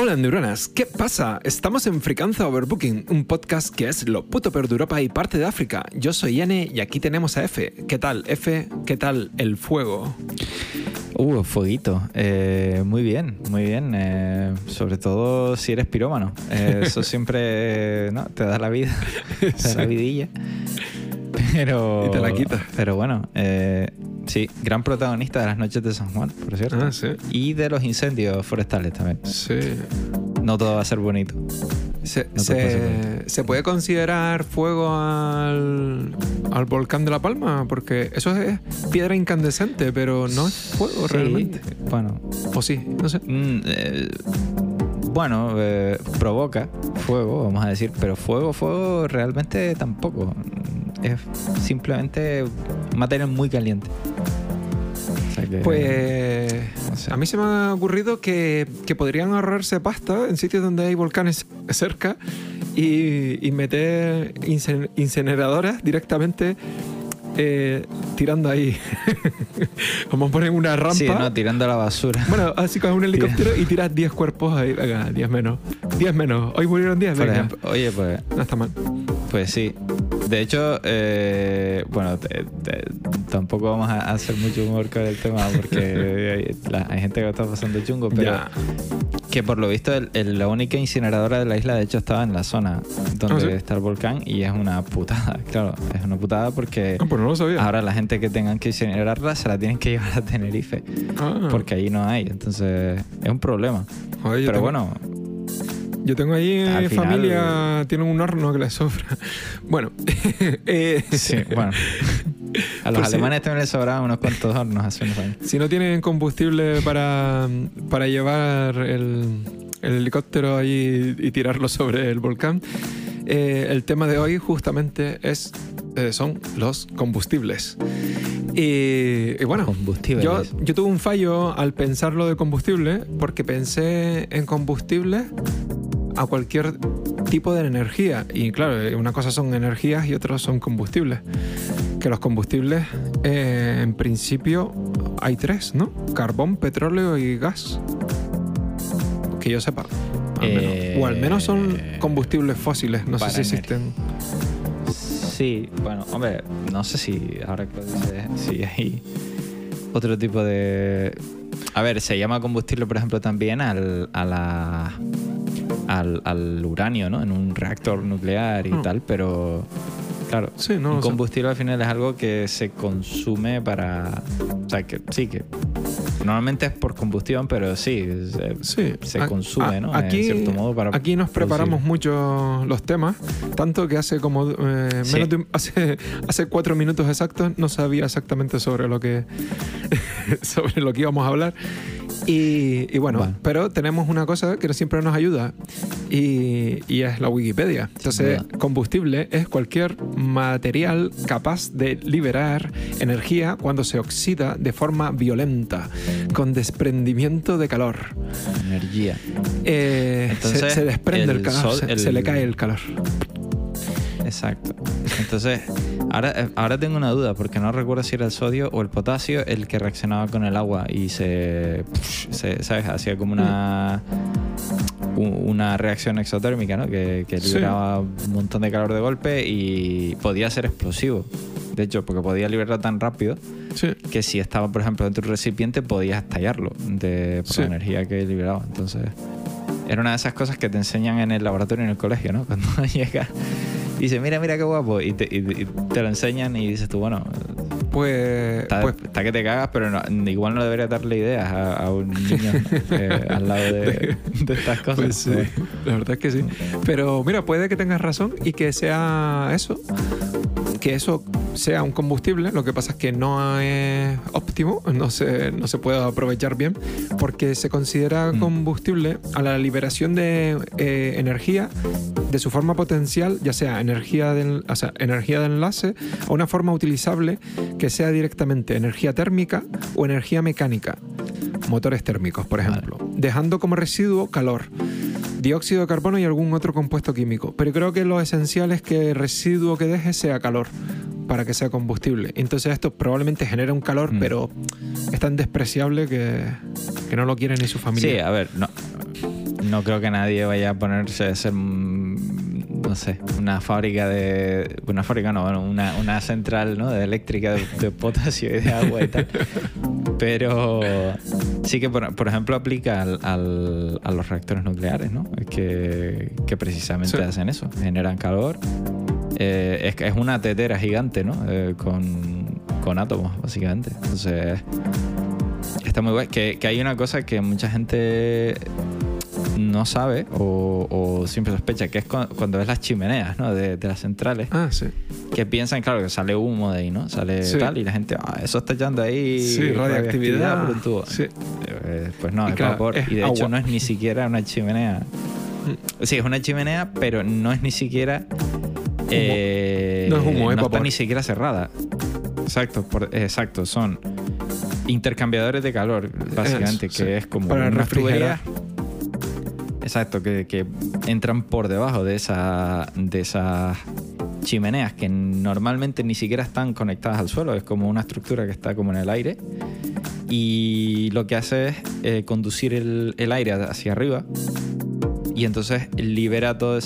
Hola neuronas, ¿qué pasa? Estamos en Fricanza Overbooking, un podcast que es lo puto peor de Europa y parte de África. Yo soy N y aquí tenemos a F. ¿Qué tal, F? ¿Qué tal el fuego? Uh, fueguito. Eh, muy bien, muy bien. Eh, sobre todo si eres pirómano. Eh, eso siempre ¿no? te da la vida, te da la vidilla. Pero, Y te la quita. Pero bueno, eh, sí, gran protagonista de las noches de San Juan, por cierto. Ah, sí. Y de los incendios forestales también. Sí. No todo va a ser bonito. Se, te se- pases, ¿se puede considerar fuego al, al volcán de La Palma? Porque eso es piedra incandescente, pero no es fuego Sí, realmente. Bueno, O sí, no sé. Mm, eh, bueno, eh, provoca fuego, vamos a decir, pero fuego, fuego realmente tampoco. Es simplemente material muy caliente. O sea que- Pues no sé. a mí se me ha ocurrido que, que podrían ahorrarse pasta en sitios donde hay volcanes cerca y, y meter incineradoras directamente eh, tirando ahí. Como ponen una rampa. Sí, no, tirando la basura. Bueno, así con un helicóptero y tiras 10 cuerpos ahí. Venga, 10 menos. 10 menos. Hoy murieron 10. Por Venga. ejemplo, oye, pues, No está mal. Pues sí. De hecho, eh, bueno, te- te- tampoco vamos a hacer mucho humor con el tema porque hay, la- hay gente que lo está pasando chungo, pero Ya. Que por lo visto el- el- la única incineradora de la isla de hecho estaba en la zona donde ¿Ah, sí? está el volcán y es una putada, claro, es una putada porque Ah, pues no lo sabía. ahora la gente que tengan que incinerarla se la tienen que llevar a Tenerife Ah. porque allí no hay, entonces es un problema. Joder, Pero tengo- bueno, Yo tengo ahí Al eh, final- familia, tienen un horno que les sobra. Bueno, eh, sí, bueno. A los Pues sí. alemanes también les sobraban unos cuantos hornos hace unos años. si no tienen combustible para, para llevar el, el helicóptero ahí y tirarlo sobre el volcán, eh, el tema de hoy justamente es, eh, son los combustibles. Y, y bueno, Combustibles. yo, yo tuve un fallo al pensarlo de combustible porque pensé en combustible a cualquier tipo de energía. Y claro, eh, una cosa son energías y otras son combustibles. Que los combustibles, eh, en principio, hay tres, ¿no? Carbón, petróleo y gas. Que yo sepa. al menos. Eh, O al menos son combustibles fósiles. No sé si existen. Sí, bueno, hombre, no sé si ahora que lo dices, si hay otro tipo de... A ver, se llama combustible, por ejemplo, también al, a la, al, al uranio, ¿no? En un reactor nuclear y Mm. tal, pero claro, Sí, no un combustible al final es algo que se consume para... O sea, que sí, que normalmente es por combustión, pero sí, se, Sí, se consume, a- ¿no? Aquí, en cierto modo para aquí nos preparamos producir. mucho los temas, tanto que hace como eh, Sí. menos de un- hace, hace cuatro minutos exactos no sabía exactamente sobre lo que sobre lo que íbamos a hablar. Y, y bueno, pero tenemos una cosa que siempre nos ayuda y, y es la Wikipedia. Entonces, combustible es cualquier material capaz de liberar energía cuando se oxida de forma violenta, con desprendimiento de calor. Energía. Eh, Entonces, se, se desprende el, el calor, sol- se, el- se le cae el calor. Exacto. Entonces, ahora, eh, ahora tengo una duda, porque no recuerdo si era el sodio o el potasio el que reaccionaba con el agua y se, se ¿sabes? Hacía como una una reacción exotérmica, ¿no? Que, que Sí. liberaba un montón de calor de golpe y podía ser explosivo. De hecho, porque podía liberar tan rápido Sí. que si estaba, por ejemplo, dentro de un recipiente podías estallarlo de, por Sí. la energía que liberaba. Entonces, era una de esas cosas que te enseñan en el laboratorio en el colegio, ¿no? Cuando llegas y dices, mira, mira qué guapo, y te, y- y te lo enseñan y dices tú, bueno, Pues, está, pues está que te cagas, pero no- igual no debería darle ideas a, a un niño eh, al lado de, de estas cosas. Pues sí, la verdad es que sí. Pero mira, puede que tengas razón y que sea eso, que eso sea un combustible. Lo que pasa es que no es óptimo, no se, no se puede aprovechar bien, porque se considera Mm. combustible a la liberación de eh, energía de su forma potencial, ya sea energía, de, o sea, energía de enlace o una forma utilizable que sea directamente energía térmica o energía mecánica motores térmicos, por Vale. ejemplo, dejando como residuo calor, dióxido de carbono y algún otro compuesto químico. Pero creo que lo esencial es que el residuo que deje sea calor para que sea combustible. Entonces esto probablemente genera un calor, Mm. pero es tan despreciable que, que no lo quiere ni su familia. Sí, a ver, no, no creo que nadie vaya a ponerse a hacer, mm, no sé, una fábrica de. Una fábrica no, bueno, una, una central ¿no? de eléctrica de, de potasio y de agua y tal. Pero sí que, por, por ejemplo, aplica al- al- a los reactores nucleares, ¿no? Que, que precisamente Sí. hacen eso, generan calor. Eh, es, que es una tetera gigante, ¿no? Eh, con, con átomos, básicamente. Entonces, está muy guay. Que, que hay una cosa que mucha gente no sabe o, o siempre sospecha, que es cu- cuando ves las chimeneas, ¿no? De, de las centrales, Ah, sí. que piensan, claro, que sale humo de ahí, ¿no? Sale Sí. tal y la gente, ah, eso está echando ahí Sí, radioactividad. por un tubo". Sí. Eh, pues no, Y es claro, vapor. es y de hecho agua. no es ni siquiera una chimenea. Sí, es una chimenea, pero no es ni siquiera. Eh, No es humo, es no está ni siquiera cerrada. Exacto, por- exacto. Son intercambiadores de calor, básicamente, que sí. es como Para unas tuberías. Exacto, que, que entran por debajo de, esa, de esas chimeneas que normalmente ni siquiera están conectadas al suelo, es como una estructura que está como en el aire y lo que hace es eh, conducir el, el aire hacia arriba y entonces libera todo,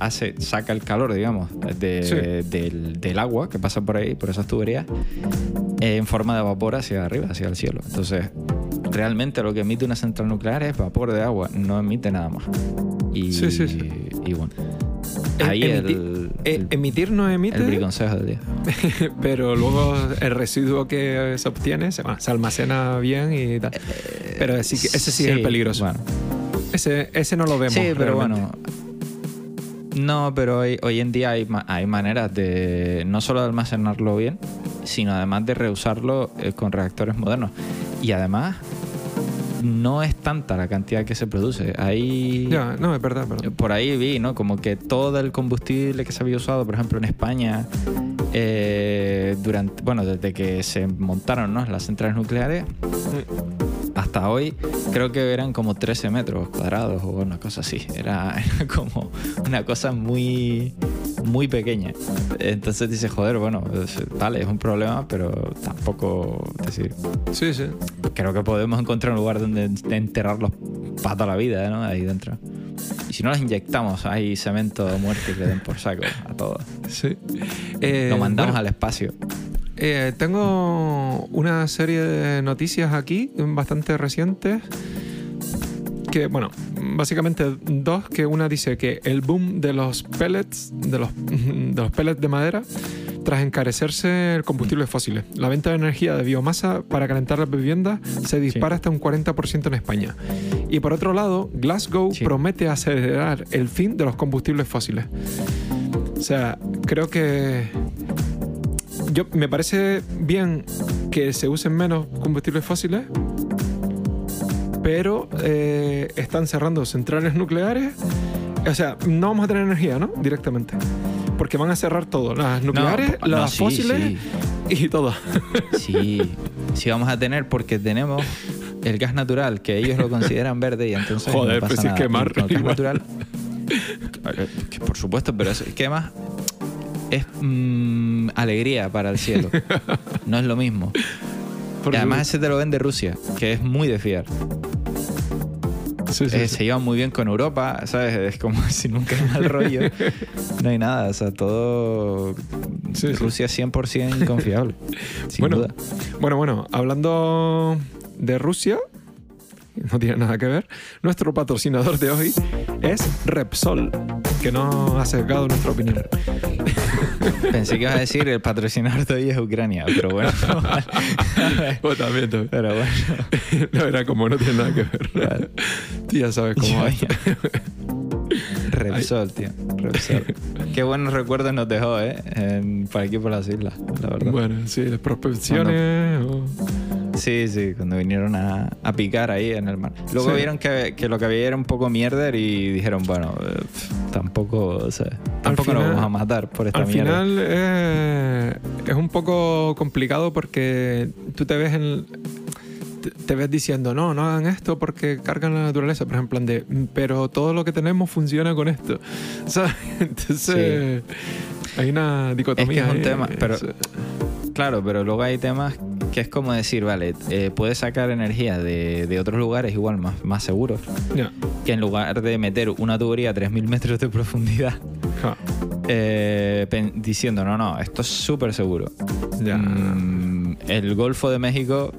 hace, saca el calor, digamos, de- Sí. del, del agua que pasa por ahí, por esas tuberías, eh, en forma de vapor hacia arriba, hacia el cielo. Entonces, realmente lo que emite una central nuclear es vapor de agua, no emite nada más. Y, Sí, sí, sí. y bueno, ahí emiti- el, Eh, el, emitir no emite, el briconsejo del día. pero luego el residuo que se obtiene se, bueno, se almacena bien y tal. Pero sí que- ese sí, es el peligroso. Bueno, Ese, ese no lo vemos. Sí, pero realmente. bueno. No, pero hoy, hoy en día hay, ma- hay maneras de no solo de almacenarlo bien, sino además de reusarlo eh, con reactores modernos. Y además, no es tanta la cantidad que se produce. Hay. Ya, no, es verdad, pero. Por ahí vi, ¿no? Como que todo el combustible que se había usado, por ejemplo, en España, eh, durante, bueno, desde que se montaron ¿no? las centrales nucleares, hasta hoy creo que eran como 13 metros cuadrados o una cosa así. Era, era como una cosa muy, muy pequeña. Entonces dices, joder, bueno, vale, es un problema, pero tampoco, decir, Sí, sí. creo que podemos encontrar un lugar donde enterrarlos para toda la vida, ¿no? Ahí dentro. Y si no los inyectamos, hay cemento de muerte que den por saco a todos. sí. Eh, Lo mandamos bueno, al espacio. Eh, tengo una serie de noticias aquí, bastante recientes. Que, bueno, básicamente dos, que una dice que el boom de los pellets, de los, de los pellets de madera, tras encarecerse el combustible fósiles. La venta de energía de biomasa para calentar las viviendas se dispara hasta un 40% en España. Y por otro lado, Glasgow Sí. promete acelerar el fin de los combustibles fósiles. O sea, creo que yo me parece bien que se usen menos combustibles fósiles, pero eh, están cerrando centrales nucleares. O sea, no vamos a tener energía, ¿no? Directamente. Porque van a cerrar todo, las nucleares, No, no, las sí, fósiles y todo. Sí, sí vamos a tener porque tenemos el gas natural que ellos lo consideran verde y entonces Joder, no pasa pues es nada. quemar, el gas natural, que por supuesto, pero eso, además es mm, alegría para el cielo. No es lo mismo. Por y además ese te lo vende Rusia, que es muy de fiar. sí, sí, Eh, sí. Se llevan muy bien con Europa, ¿sabes? Es como si nunca hay mal rollo. No hay nada, o sea, todo... Rusia 100% confiable. Sin Bueno, duda. Bueno, bueno, hablando de Rusia, no tiene nada que ver, nuestro patrocinador de hoy es Repsol, que no ha sesgado nuestra opinión. Pensé que ibas a decir el patrocinador de hoy es Ucrania, pero bueno. También, también. pero bueno. No, era como no tiene nada que ver. Vale. Tú ya sabes cómo va. Ya, Repsol, tío. Repsol. Qué buenos recuerdos nos dejó, ¿eh? En- por aquí por las islas, la verdad. Bueno, sí, las prospecciones. o- Sí, sí, cuando vinieron a, a picar ahí en el mar. Luego Sí. vieron que, que lo que había era un poco mierder y dijeron, bueno, eh, tampoco, o sea, tampoco nos final- vamos a matar por esta Al mierda. final eh, es un poco complicado porque tú te ves en te- ves diciendo no, no hagan esto porque cargan la naturaleza, por ejemplo, de, "Mm, pero todo lo que tenemos funciona con esto. ¿Sabes? Entonces hay una dicotomía. Es que es un ahí. tema, pero- Es- Claro, pero luego hay temas que es como decir, vale, eh, puedes sacar energía de, de otros lugares igual más, más seguros, Ya. Que en lugar de meter una tubería a 3.000 metros de profundidad, Ja. eh, diciendo, no, no, esto es súper seguro. Ya. Mm, el Golfo de México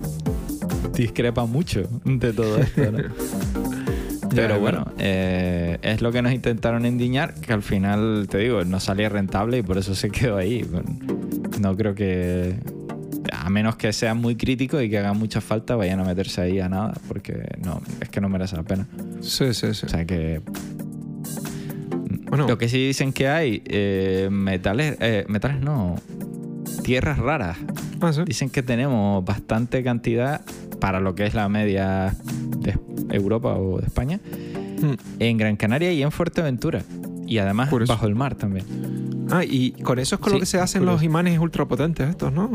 discrepa mucho de todo esto, ¿no? Pero bueno, eh, es lo que nos intentaron endiñar, que al final, te digo, no salía rentable y por eso se quedó ahí. No creo que, a menos que sean muy críticos y que hagan mucha falta, vayan a meterse ahí a nada, porque no, es que no merece la pena. Sí, sí, sí. O sea que... Bueno. Lo que sí dicen que hay, eh, metales, eh, metales no, tierras raras. Ah, sí. Dicen que tenemos bastante cantidad para lo que es la media de Europa o de España Mm. en Gran Canaria y en Fuerteventura. Y además bajo el mar también. Ah, y con eso es con Sí, lo que se hacen los imanes ultrapotentes estos, ¿no?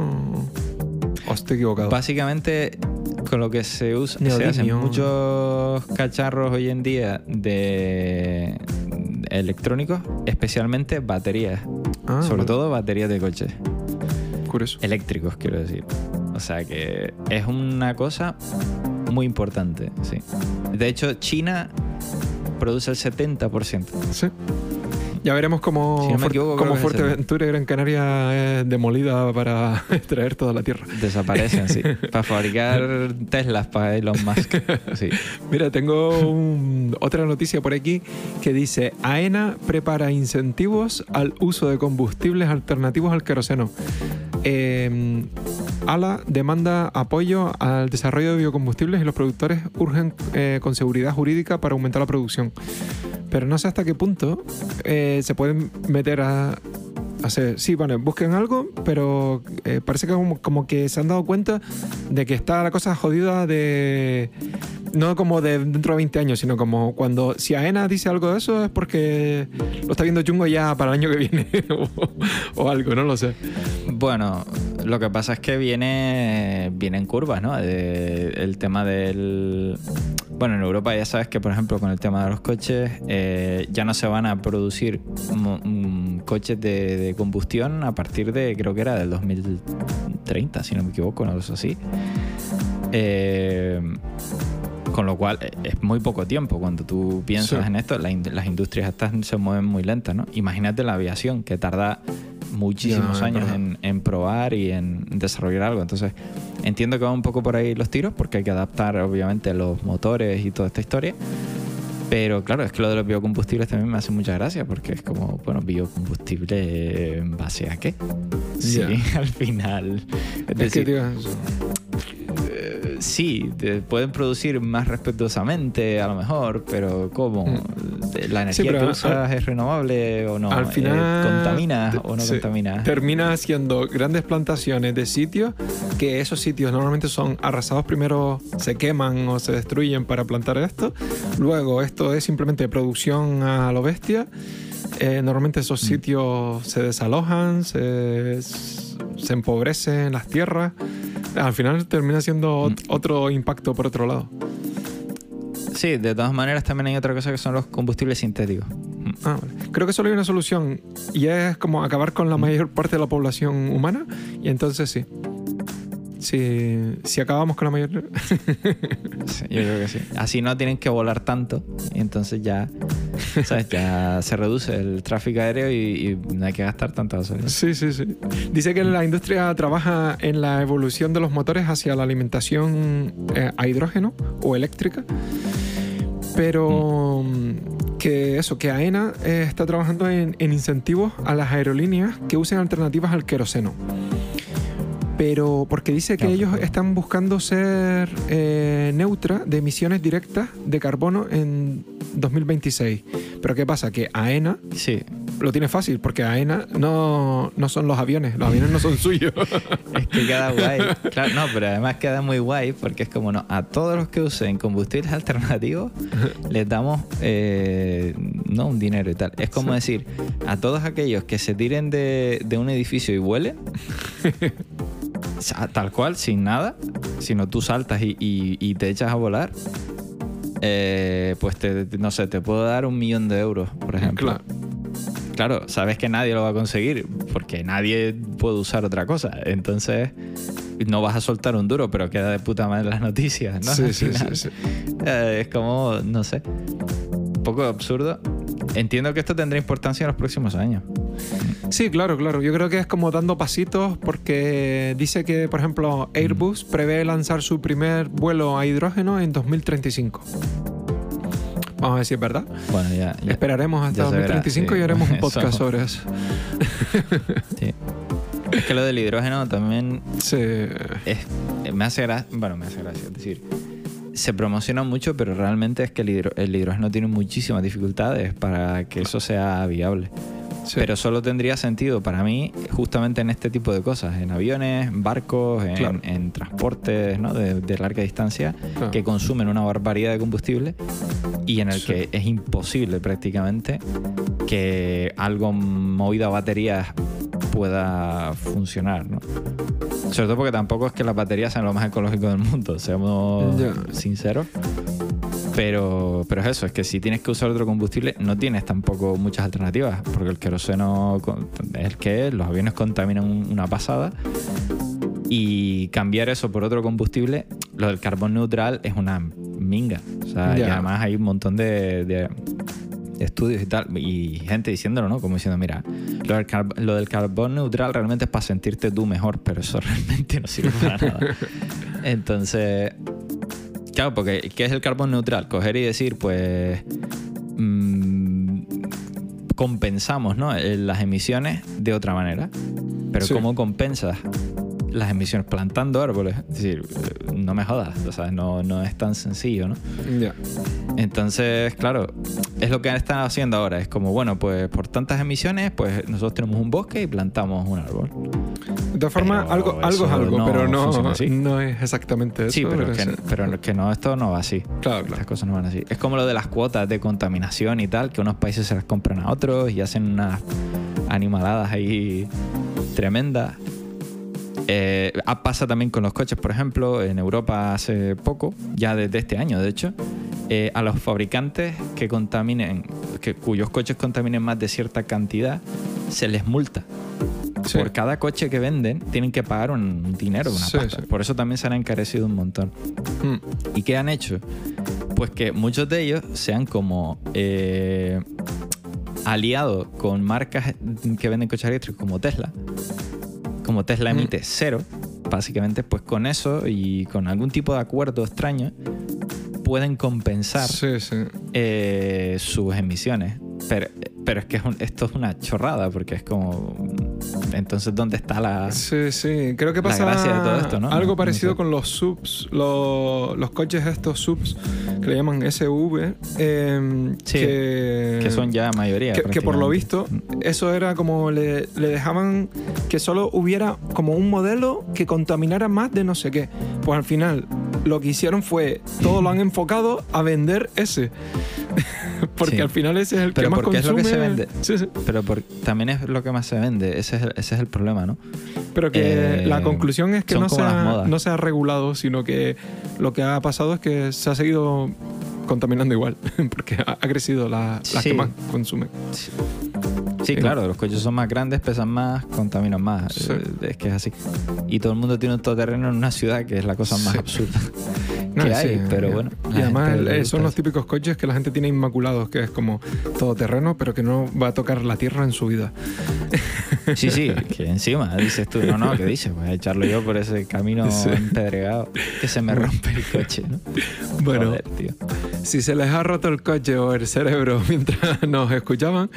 ¿O estoy equivocado? Básicamente con lo que se usa, se hacen muchos cacharros hoy en día de electrónicos, especialmente baterías, Ah, sobre vale. todo baterías de coches. Curioso. eléctricos, quiero decir. O sea que es una cosa muy importante, sí. De hecho, China produce el 70%. Sí. Ya veremos cómo, Si no me Fuer- equivoco, cómo Fuerteventura y Gran Canaria es demolida para extraer toda la tierra. Desaparecen, sí. Para fabricar Teslas para Elon Musk. Sí. Mira, tengo un- otra noticia por aquí que dice AENA prepara incentivos al uso de combustibles alternativos al queroseno. Eh, ALA demanda apoyo al desarrollo de biocombustibles y los productores urgen eh, con seguridad jurídica para aumentar la producción. Pero no sé hasta qué punto eh, se pueden meter a, hacer. Sí, bueno, busquen algo, pero eh, parece que como, como que se han dado cuenta de que está la cosa jodida de. No como de dentro de 20 años, sino como cuando. Si AENA dice algo de eso es porque lo está viendo chungo ya para el año que viene o algo, no lo sé. Bueno, lo que pasa es que viene, viene en curvas, ¿no? De- el tema del... Bueno, en Europa ya sabes que, por ejemplo, con el tema de los coches, eh, ya no se van a producir mm, coches de, de combustión a partir de, creo que era del 2030, si no me equivoco, una cosa así. Eh, con lo cual eh, es muy poco tiempo. Cuando tú piensas Sí. en esto, la las industrias estas se mueven muy lentas, ¿no? Imagínate la aviación, que tarda muchísimos años en, en probar y en desarrollar algo. Entonces, entiendo que va un poco por ahí los tiros, porque hay que adaptar, obviamente, los motores y toda esta historia. Pero claro, es que lo de los biocombustibles también me hace mucha gracia, porque es como, bueno, biocombustible en base a qué? Sí, al final. Es Es que, decir, eh, sí, te pueden producir más respetuosamente, a lo mejor, pero ¿cómo? ¿La energía pero que usas es renovable o no? al Eh, final ¿Contaminas te- o no sí, contaminas? termina haciendo grandes plantaciones de sitios que esos sitios normalmente son arrasados primero, se queman o se destruyen para plantar esto. Luego esto es simplemente producción a lo bestia. Eh, normalmente esos Mm. sitios se desalojan, se, se empobrecen las tierras. Al final termina siendo Mm. otro impacto por otro lado. Sí, de todas maneras también hay otra cosa que son los combustibles sintéticos. Ah, vale. Creo que solo hay una solución y es como acabar con la mayor parte de la población humana y entonces sí. Si, si acabamos con la mayor... Sí, yo creo que sí. Así no tienen que volar tanto y entonces ya, ¿sabes? Ya se reduce el tráfico aéreo y, y no hay que gastar tanta gasolina. Sí, sí, sí. Dice que la industria trabaja en la evolución de los motores hacia la alimentación eh, a hidrógeno o eléctrica. Pero mm, que eso, que AENA eh, está trabajando en, en incentivos a las aerolíneas que usen alternativas al queroseno. Pero porque dice que Claro. ellos están buscando ser eh, neutra de emisiones directas de carbono en 2026. Pero ¿qué pasa? Que AENA Sí, lo tiene fácil, porque AENA no, no son los aviones, los aviones no son suyos. es que queda guay. Claro, no, pero además queda muy guay porque es como, no, a todos los que usen combustibles alternativos les damos, eh, no un dinero y tal. Es como decir, a todos aquellos que se tiren de, de un edificio y vuelen, tal cual, sin nada, sino tú saltas y, y- y te echas a volar, eh, pues te, no sé, te puedo dar un millón de euros, por ejemplo. Claro. Claro, sabes que nadie lo va a conseguir porque nadie puede usar otra cosa. Entonces, no vas a soltar un duro, pero queda de puta madre las noticias, ¿no? Sí, sí, sí, final, sí. eh, es como, no sé, un poco absurdo. Entiendo que esto tendrá importancia en los próximos años. Sí, claro, claro. Yo creo que es como dando pasitos porque dice que, por ejemplo, Airbus prevé lanzar su primer vuelo a hidrógeno en 2035. Vamos a es verdad. Bueno, ya. ya- Esperaremos hasta ya se verá, 2035 sí. y haremos un Eso. podcast sobre eso. sí. Es que lo del hidrógeno también Sí. es, me hace gracia, bueno, me hace gracia, es decir, se promociona mucho, pero realmente es que el, hidro- el hidrógeno tiene muchísimas dificultades para que eso sea viable. sí. Pero solo tendría sentido para mí justamente en este tipo de cosas, en aviones, en barcos, en, Claro. en transportes ¿no? de, de larga distancia Claro. que consumen una barbaridad de combustible y en el Sí. que es imposible prácticamente que algo movido a baterías pueda funcionar, ¿no? Sobre todo porque tampoco es que las baterías sean lo más ecológico del mundo, seamos sinceros. Pero, pero es eso, es que si tienes que usar otro combustible, no tienes tampoco muchas alternativas, porque el queroseno es el que es, los aviones contaminan un- una pasada, y cambiar eso por otro combustible, lo del carbón neutral es una minga. O sea, y además hay un montón de, de estudios y tal, y gente diciéndolo, ¿no? Como diciendo, mira, lo del, lo del carbón neutral realmente es para sentirte tú mejor, pero eso realmente no sirve para nada. Entonces, claro, porque ¿qué es el carbón neutral? Coger y decir, pues, mm, compensamos ¿no? Eh, las emisiones de otra manera. Pero Sí. ¿cómo compensas las emisiones? Plantando árboles. Es decir, no me jodas, o sea, no, no es tan sencillo, ¿no? Ya. Entonces, claro, es lo que están haciendo ahora. Es como, bueno, pues por tantas emisiones, pues nosotros tenemos un bosque y plantamos un árbol. De todas formas, algo, algo es algo, no pero no, no es exactamente eso. sí, pero, que, sí. pero que no, esto no va así. Claro, claro. Estas cosas no van así. Es como lo de las cuotas de contaminación y tal, que unos países se las compran a otros y hacen unas animaladas ahí tremendas. Eh, pasa también con los coches, por ejemplo, en Europa hace poco, ya desde este año de hecho, eh, a los fabricantes que contaminen, que, cuyos coches contaminen más de cierta cantidad, se les multa. Sí. Por cada coche que venden tienen que pagar un dinero, una Sí, pasta. sí. Por eso también se han encarecido un montón. Mm. ¿Y qué han hecho? Pues que muchos de ellos se han como eh, aliado con marcas que venden coches eléctricos como Tesla. Como Tesla emite cero, básicamente, pues con eso y con algún tipo de acuerdo extraño pueden compensar Sí, sí. eh, sus emisiones. Pero, pero es que es un- esto es una chorrada, porque es como... Entonces, ¿dónde está la...? Sí, sí. Creo que La pasa gracia de todo esto, ¿no? algo No parecido sé. con los subs, lo- los coches estos subs que le llaman SV, eh, Sí, que, Que son ya mayoría. que, que por lo visto eso era como le, le dejaban que solo hubiera como un modelo que contaminara más de no sé qué. Pues al final lo que hicieron fue todo lo han enfocado a vender ese. Porque Sí. al final ese es el Pero que más porque es lo consume. que se vende. Sí, sí. Pero por- también es lo que más se vende. Ese es el, ese es el problema, ¿no? Pero que Eh, la conclusión es que no se, ha, no se ha regulado, sino que lo que ha pasado es que se ha seguido contaminando igual, porque ha, ha crecido la, las que más consumen. Sí, claro, los coches son más grandes, pesan más, contaminan más. Sí. Es que es así. Y todo el mundo tiene un todoterreno en una ciudad, que es la cosa más Sí. absurda No, que sí, hay. Pero bueno. Y además eh, son los típicos coches que la gente tiene inmaculados, que es como todo terreno, pero que no va a tocar la tierra en su vida. Sí, sí, que encima dices tú, no, no, ¿qué dices? Voy a echarlo yo por ese camino Sí. empedregado que se me rompe el coche, ¿no? Bueno, Joder, tío. si se les ha roto el coche o el cerebro mientras nos escuchaban,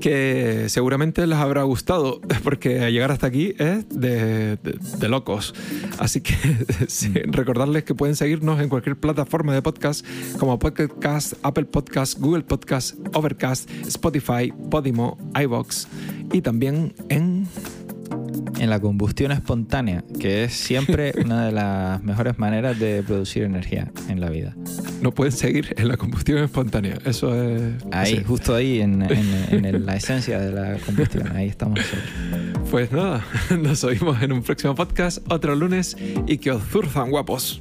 que seguramente les habrá gustado, porque llegar hasta aquí es de, de- de locos. Así que sí, recordarles que pueden seguirnos en cualquier plataforma de podcast, como Podcast, Apple Podcast, Google Podcast, Overcast, Spotify, Podimo, iBox y también en... En la combustión espontánea, que es siempre una de las mejores maneras de producir energía en la vida. Nos pueden seguir en la combustión espontánea. Eso es... Ahí, justo ahí, en, en- en la esencia de la combustión, ahí estamos nosotros. Pues nada, nos oímos en un próximo podcast otro lunes y que os zurzan guapos.